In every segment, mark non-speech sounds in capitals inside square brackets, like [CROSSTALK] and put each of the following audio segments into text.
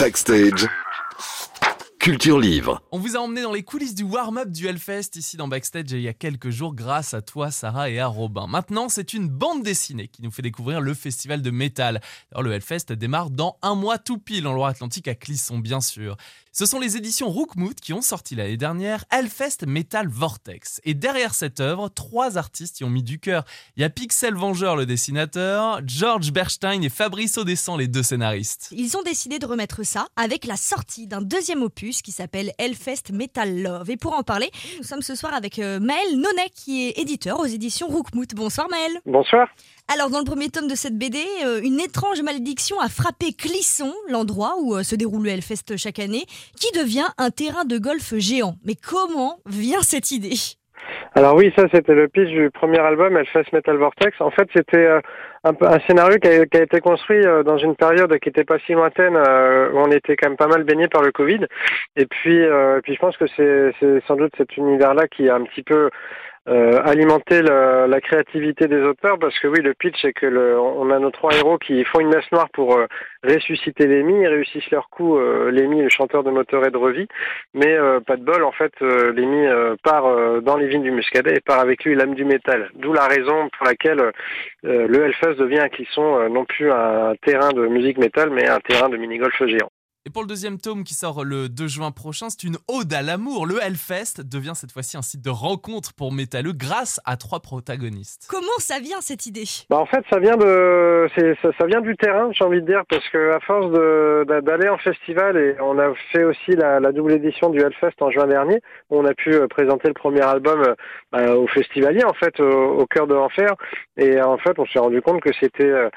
Backstage. Culture Livre. On vous a emmené dans les coulisses du warm-up du Hellfest ici dans Backstage il y a quelques jours grâce à toi Sarah et à Robin. Maintenant c'est une bande dessinée qui nous fait découvrir le festival de métal. Alors le Hellfest démarre dans un mois tout pile en Loire-Atlantique à Clisson bien sûr. Ce sont les éditions Rookmoot qui ont sorti l'année dernière Hellfest Metal Vortex. Et derrière cette œuvre, trois artistes y ont mis du cœur. Il y a Pixel Vengeur le dessinateur, George Berstein et Fabrice Audescent les deux scénaristes. Ils ont décidé de remettre ça avec la sortie d'un deuxième opus qui s'appelle Hellfest Metal Love. Et pour en parler, nous sommes ce soir avec euh, Maël Nonet qui est éditeur aux éditions Rookmoot. Bonsoir Maël. Bonsoir. Alors dans le premier tome de cette BD, euh, une étrange malédiction a frappé Clisson, l'endroit où euh, se déroule le Hellfest chaque année, qui devient un terrain de golf géant. Mais comment vient cette idée? Alors oui, ça c'était le pitch du premier album, Hellfest Metal Vortex. En fait, c'était euh, un, scénario qui a, été construit dans une période qui n'était pas si lointaine, où on était quand même pas mal baigné par le Covid. Et puis, puis je pense que c'est sans doute cet univers-là qui a un petit peu euh, alimenté le- la créativité des auteurs, parce que oui, le pitch c'est que le, on a nos trois héros qui font une messe noire pour euh, ressusciter ils réussissent leur coup, euh, Lemmy, le chanteur de Motorhead revit, mais euh, pas de bol, en fait, euh, part dans les vignes du Muscadet et part avec lui l'âme du métal. D'où la raison pour laquelle le Hellfest devient un clisson, non plus un terrain de musique métal, mais un terrain de mini-golf géant. Et pour le deuxième tome qui sort le 2 juin prochain, c'est une ode à l'amour. Le Hellfest devient cette fois-ci un site de rencontre pour métalleux grâce à trois protagonistes. Comment ça vient cette idée? Bah en fait, ça vient de, ça, ça vient du terrain, j'ai envie de dire, parce que à force d'aller en festival et on a fait aussi la, la double édition du Hellfest en juin dernier, où on a pu euh, présenter le premier album euh, bah, aux festivaliers en fait, au, au cœur de l'enfer, et en fait, on s'est rendu compte que c'était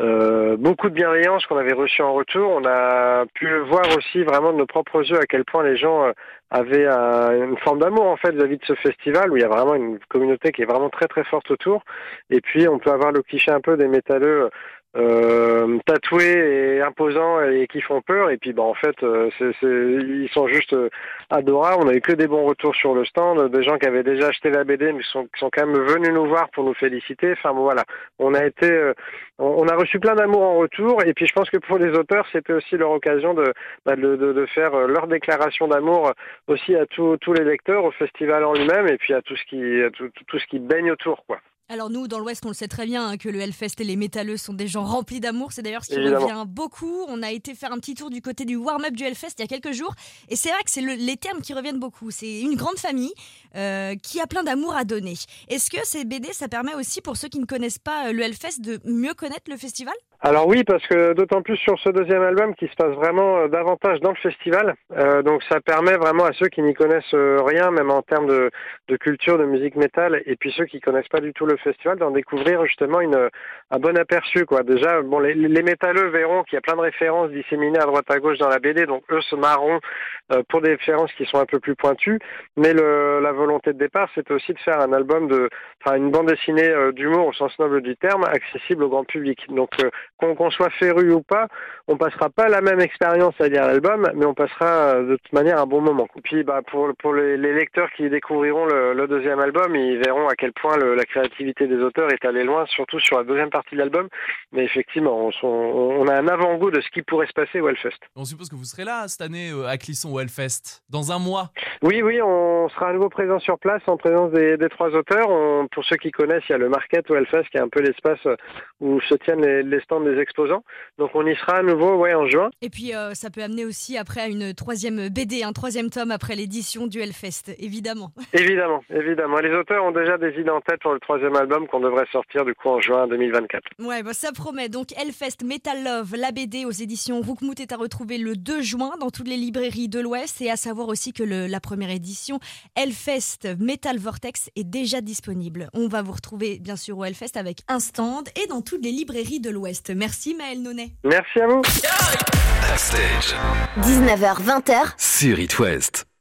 euh, beaucoup de bienveillance qu'on avait reçue en retour. On a pu voir aussi vraiment de nos propres yeux à quel point les gens euh, avaient euh, une forme d'amour en fait vis-à-vis de ce festival où il y a vraiment une communauté qui est vraiment très très forte autour. Et puis on peut avoir le cliché un peu des métalleux euh, tatoués et imposants et qui font peur. Et puis bah en fait euh, c'est, c'est- ils sont juste euh, adorables. On a eu que des bons retours sur le stand, des gens qui avaient déjà acheté la BD mais qui sont, qui sont quand même venus nous voir pour nous féliciter. Enfin bon, voilà, on a été, on, on a reçu plein d'amour en retour. Et puis je pense que pour les auteurs c'était aussi leur occasion de, bah, de, de, de faire leur déclaration d'amour aussi à tous les lecteurs, au festival en lui-même et puis à tout ce qui, à tout- tout ce qui baigne autour quoi. Alors nous, dans l'Ouest, on le sait très bien hein, que le Hellfest et les métalleux sont des gens remplis d'amour. C'est d'ailleurs ce qui Évidemment. revient beaucoup. On a été faire un petit tour du côté du warm-up du Hellfest il y a quelques jours. Et c'est vrai que c'est le- les termes qui reviennent beaucoup. C'est une grande famille euh, qui a plein d'amour à donner. Est-ce que ces BD, ça permet aussi pour ceux qui ne connaissent pas euh, le Hellfest de mieux connaître le festival? Alors oui, parce que d'autant plus sur ce deuxième album qui se passe vraiment euh, davantage dans le festival. Euh, donc ça permet vraiment à ceux qui n'y connaissent euh, rien, même en termes de, de culture, de musique métal, et puis ceux qui connaissent pas du tout le festival, d'en découvrir justement une, un bon aperçu. quoi. Déjà, bon, les, les métalleux verront qu'il y a plein de références disséminées à droite à gauche dans la BD, donc eux se marront euh, pour des références qui sont un peu plus pointues. Mais le, la volonté de départ, c'était aussi de faire un album de, enfin une bande dessinée euh, d'humour au sens noble du terme, accessible au grand public. Donc euh, qu'on soit féru ou pas, on passera pas la même expérience à lire l'album, mais on passera euh, de toute manière un bon moment. Et puis bah, pour, pour les, les lecteurs qui découvriront le, le deuxième album, ils verront à quel point le- la créativité des auteurs est allée loin, surtout sur la deuxième partie de l'album. Mais effectivement, on, a un avant-goût de ce qui pourrait se passer au Hellfest. On suppose que vous serez là cette année euh, à Clisson au Hellfest, dans un mois. Oui, oui, on sera à nouveau présent sur place en présence des, des trois auteurs. On- pour ceux qui connaissent, il y a le Market au Hellfest qui est un peu l'espace euh, où se tiennent les, les stands des exposants. Donc on y sera à nouveau ouais, en juin. Et puis euh, ça peut amener aussi après à une troisième BD, un troisième tome après l'édition du Hellfest, évidemment. [LAUGHS] Évidemment, évidemment. Les auteurs ont déjà des idées en tête pour le troisième album qu'on devrait sortir du coup en juin 2024. Ouais, bah ça promet. Donc Hellfest Metal Love, la BD aux éditions Roukmout est à retrouver le 2 juin dans toutes les librairies de l'Ouest et à savoir aussi que le- la première édition Hellfest Metal Vortex est déjà disponible. On va vous retrouver bien sûr au Hellfest avec un stand et dans toutes les librairies de l'Ouest. Merci Maël Nonet. Merci à vous. Backstage. 19h20h, Sur It West.